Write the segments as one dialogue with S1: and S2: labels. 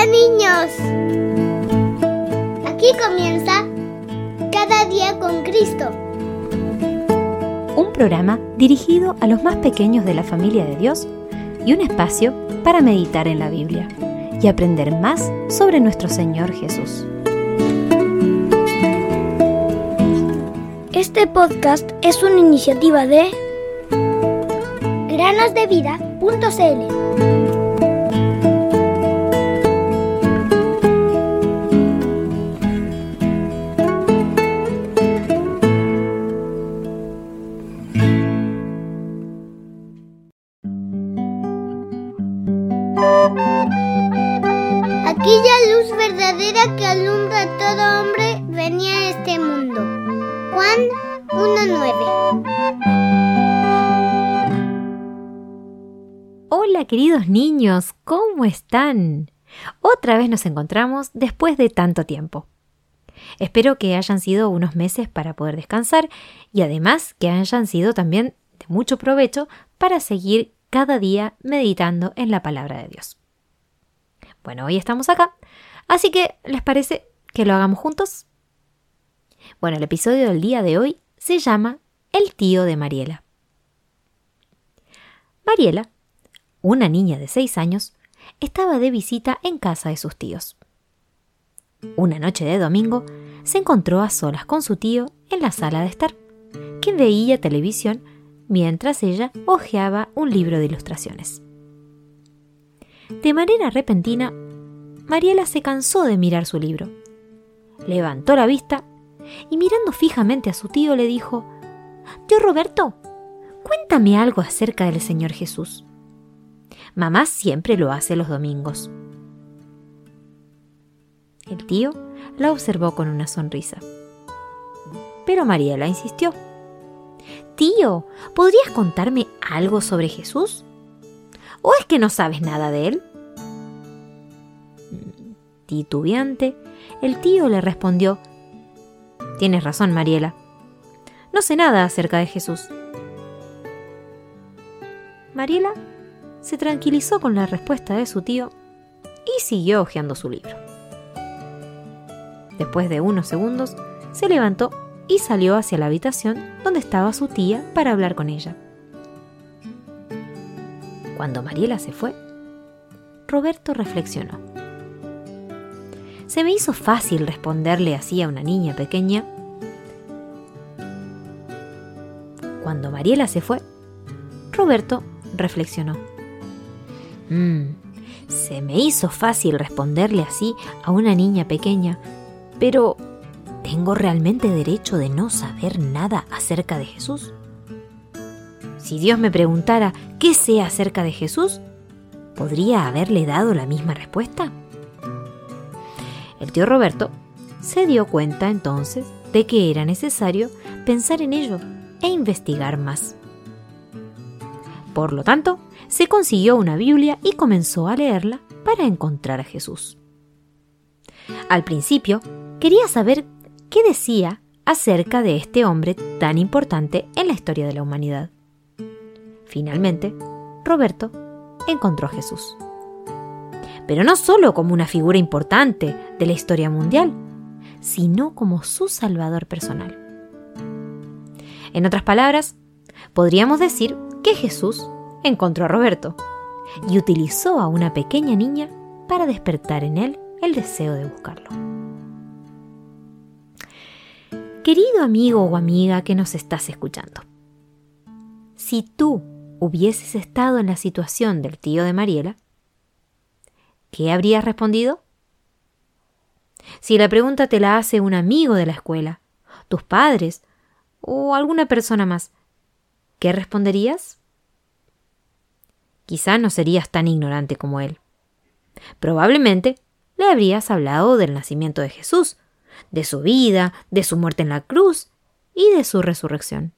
S1: Hola niños. Aquí comienza Cada día con Cristo.
S2: Un programa dirigido a los más pequeños de la familia de Dios y un espacio para meditar en la Biblia y aprender más sobre nuestro Señor Jesús.
S1: Este podcast es una iniciativa de granosdevida.cl. Aquella luz verdadera que alumbra a todo hombre venía a este mundo. Juan 1.9
S2: Hola queridos niños, ¿cómo están? Otra vez nos encontramos después de tanto tiempo. Espero que hayan sido unos meses para poder descansar y además que hayan sido también de mucho provecho para seguir cada día meditando en la palabra de Dios. Bueno, hoy estamos acá, así que ¿les parece que lo hagamos juntos? Bueno, el episodio del día de hoy se llama El tío de Mariela. Mariela, una niña de seis años, estaba de visita en casa de sus tíos. Una noche de domingo se encontró a solas con su tío en la sala de estar, quien veía televisión mientras ella hojeaba un libro de ilustraciones. De manera repentina, Mariela se cansó de mirar su libro. Levantó la vista y mirando fijamente a su tío le dijo, Tío Roberto, cuéntame algo acerca del Señor Jesús. Mamá siempre lo hace los domingos. El tío la observó con una sonrisa. Pero Mariela insistió. Tío, ¿podrías contarme algo sobre Jesús? ¿O es que no sabes nada de él? Titubeante, el tío le respondió, Tienes razón, Mariela. No sé nada acerca de Jesús. Mariela se tranquilizó con la respuesta de su tío y siguió hojeando su libro. Después de unos segundos, se levantó y salió hacia la habitación donde estaba su tía para hablar con ella. Cuando Mariela se fue, Roberto reflexionó. Se me hizo fácil responderle así a una niña pequeña. Cuando Mariela se fue, Roberto reflexionó. Mm, se me hizo fácil responderle así a una niña pequeña, pero ¿tengo realmente derecho de no saber nada acerca de Jesús? Si Dios me preguntara qué sé acerca de Jesús, ¿podría haberle dado la misma respuesta? El tío Roberto se dio cuenta entonces de que era necesario pensar en ello e investigar más. Por lo tanto, se consiguió una Biblia y comenzó a leerla para encontrar a Jesús. Al principio, quería saber qué decía acerca de este hombre tan importante en la historia de la humanidad. Finalmente, Roberto encontró a Jesús. Pero no solo como una figura importante de la historia mundial, sino como su salvador personal. En otras palabras, podríamos decir que Jesús encontró a Roberto y utilizó a una pequeña niña para despertar en él el deseo de buscarlo. Querido amigo o amiga que nos estás escuchando, si tú hubieses estado en la situación del tío de Mariela, ¿qué habrías respondido? Si la pregunta te la hace un amigo de la escuela, tus padres o alguna persona más, ¿qué responderías? Quizá no serías tan ignorante como él. Probablemente le habrías hablado del nacimiento de Jesús, de su vida, de su muerte en la cruz y de su resurrección.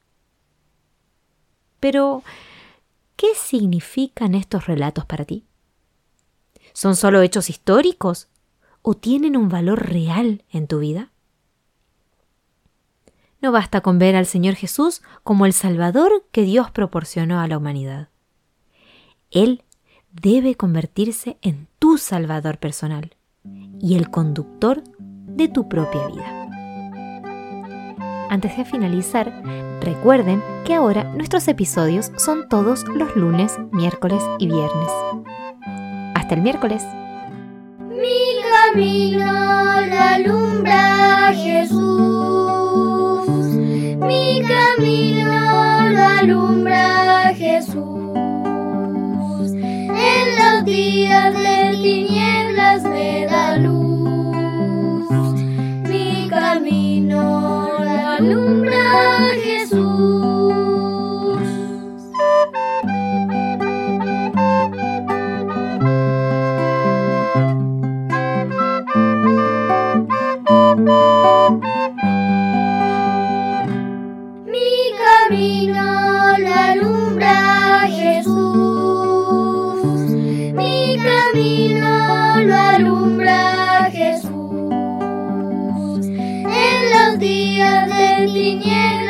S2: Pero, ¿Qué significan estos relatos para ti? ¿Son solo hechos históricos o tienen un valor real en tu vida? No basta con ver al Señor Jesús como el Salvador que Dios proporcionó a la humanidad. Él debe convertirse en tu salvador personal y el conductor de tu propia vida. Antes de finalizar, recuerden que ahora nuestros episodios son todos los lunes, miércoles y viernes. Hasta el miércoles.
S1: Mi camino la Jesús. Días de tinieblas